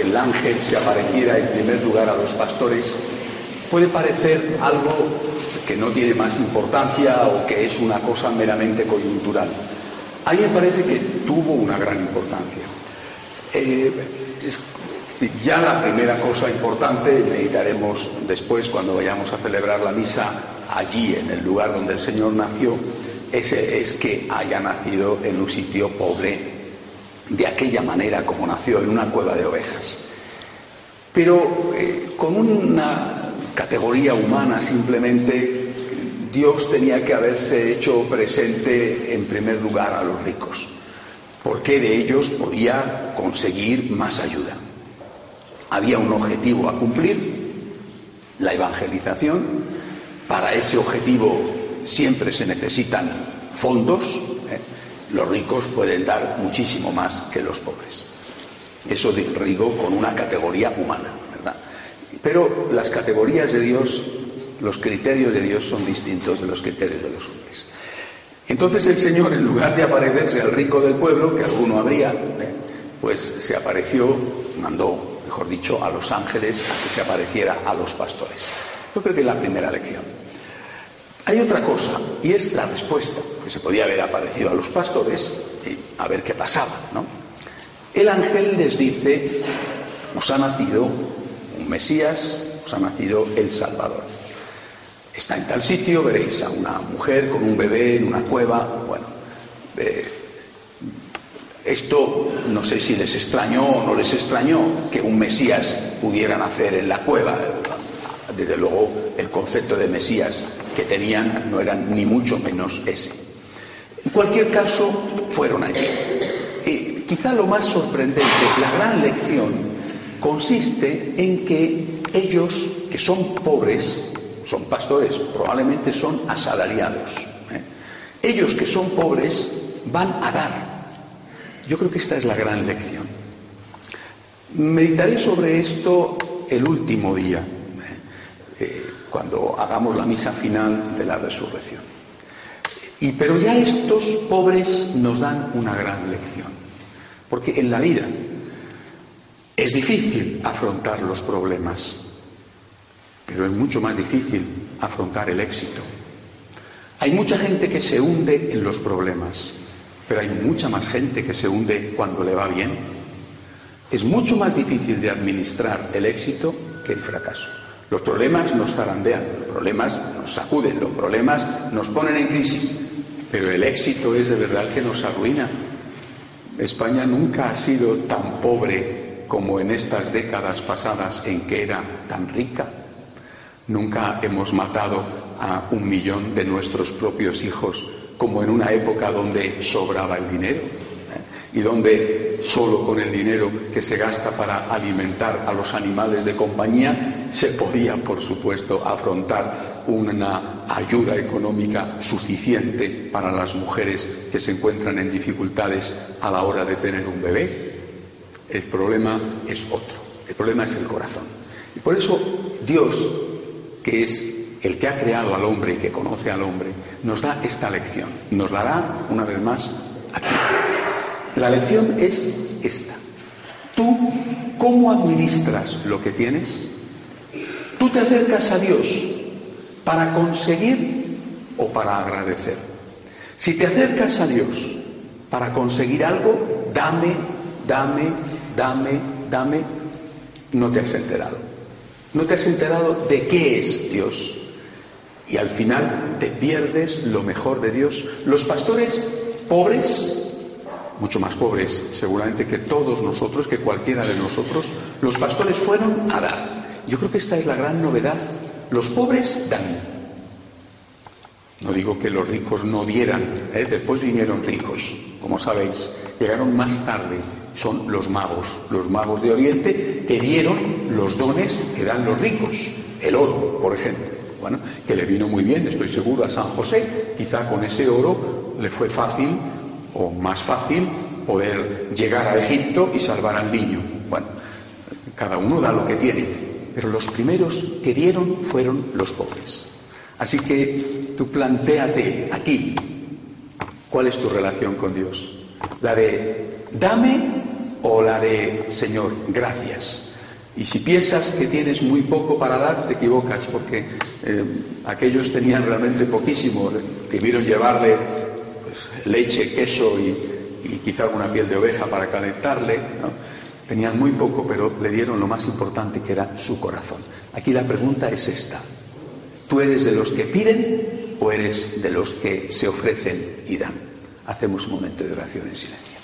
el ángel se apareciera en primer lugar a los pastores, puede parecer algo que no tiene más importancia o que es una cosa meramente coyuntural. A mí me parece que tuvo una gran importancia. Eh, ya la primera cosa importante, meditaremos después cuando vayamos a celebrar la misa allí, en el lugar donde el Señor nació, es que haya nacido en un sitio pobre de aquella manera como nació, en una cueva de ovejas. Pero eh, con una categoría humana simplemente, Dios tenía que haberse hecho presente en primer lugar a los ricos, porque de ellos podía conseguir más ayuda. Había un objetivo a cumplir, la evangelización. Para ese objetivo siempre se necesitan fondos, los ricos pueden dar muchísimo más que los pobres. Eso digo con una categoría humana, ¿verdad? Pero las categorías de Dios, los criterios de Dios son distintos de los criterios de los hombres. Entonces el Señor, en lugar de aparecerse al rico del pueblo, que alguno habría, ¿eh? pues se apareció, mandó, mejor dicho, a los ángeles a que se apareciera a los pastores. Yo creo que es la primera lección. Hay otra cosa, y es la respuesta, que se podía haber aparecido a los pastores y a ver qué pasaba, ¿no? El ángel les dice, os ha nacido un Mesías, os ha nacido el Salvador. Está en tal sitio, veréis a una mujer con un bebé en una cueva. Bueno, eh, esto no sé si les extrañó o no les extrañó que un Mesías pudiera nacer en la cueva. Desde luego, el concepto de Mesías que tenían no eran ni mucho menos ese. En cualquier caso, fueron allí. Y quizá lo más sorprendente, la gran lección, consiste en que ellos, que son pobres, son pastores, probablemente son asalariados. ¿eh? Ellos que son pobres van a dar. Yo creo que esta es la gran lección. Meditaré sobre esto el último día, eh, cuando hagamos la misa final de la resurrección. Y, pero ya estos pobres nos dan una gran lección, porque en la vida es difícil afrontar los problemas, pero es mucho más difícil afrontar el éxito. Hay mucha gente que se hunde en los problemas, pero hay mucha más gente que se hunde cuando le va bien. Es mucho más difícil de administrar el éxito que el fracaso. Los problemas nos zarandean, los problemas nos sacuden, los problemas nos ponen en crisis, pero el éxito es de verdad que nos arruina. España nunca ha sido tan pobre como en estas décadas pasadas en que era tan rica. Nunca hemos matado a un millón de nuestros propios hijos como en una época donde sobraba el dinero y donde solo con el dinero que se gasta para alimentar a los animales de compañía se podía, por supuesto, afrontar una ayuda económica suficiente para las mujeres que se encuentran en dificultades a la hora de tener un bebé. El problema es otro, el problema es el corazón. Y por eso Dios, que es el que ha creado al hombre y que conoce al hombre, nos da esta lección. Nos dará, una vez más. La lección es esta. ¿Tú cómo administras lo que tienes? ¿Tú te acercas a Dios para conseguir o para agradecer? Si te acercas a Dios para conseguir algo, dame, dame, dame, dame, no te has enterado. No te has enterado de qué es Dios. Y al final te pierdes lo mejor de Dios. Los pastores pobres mucho más pobres seguramente que todos nosotros, que cualquiera de nosotros, los pastores fueron a dar. Yo creo que esta es la gran novedad. Los pobres dan. No digo que los ricos no dieran, ¿eh? después vinieron ricos, como sabéis, llegaron más tarde son los magos. Los magos de Oriente te dieron los dones que dan los ricos, el oro, por ejemplo. Bueno, que le vino muy bien, estoy seguro, a San José. Quizá con ese oro le fue fácil o más fácil poder llegar a Egipto y salvar al niño. Bueno, cada uno da lo que tiene, pero los primeros que dieron fueron los pobres. Así que tú planteate aquí, ¿cuál es tu relación con Dios? ¿La de dame o la de Señor, gracias? Y si piensas que tienes muy poco para dar, te equivocas, porque eh, aquellos tenían realmente poquísimo. Debieron llevarle leche, queso y, y, quizá alguna piel de oveja para calentarle. Tenían muy poco, pero le dieron lo más importante que era su corazón. Aquí la pregunta es esta. ¿Tú eres de los que piden o eres de los que se ofrecen y dan? Hacemos un momento de oración en silencio.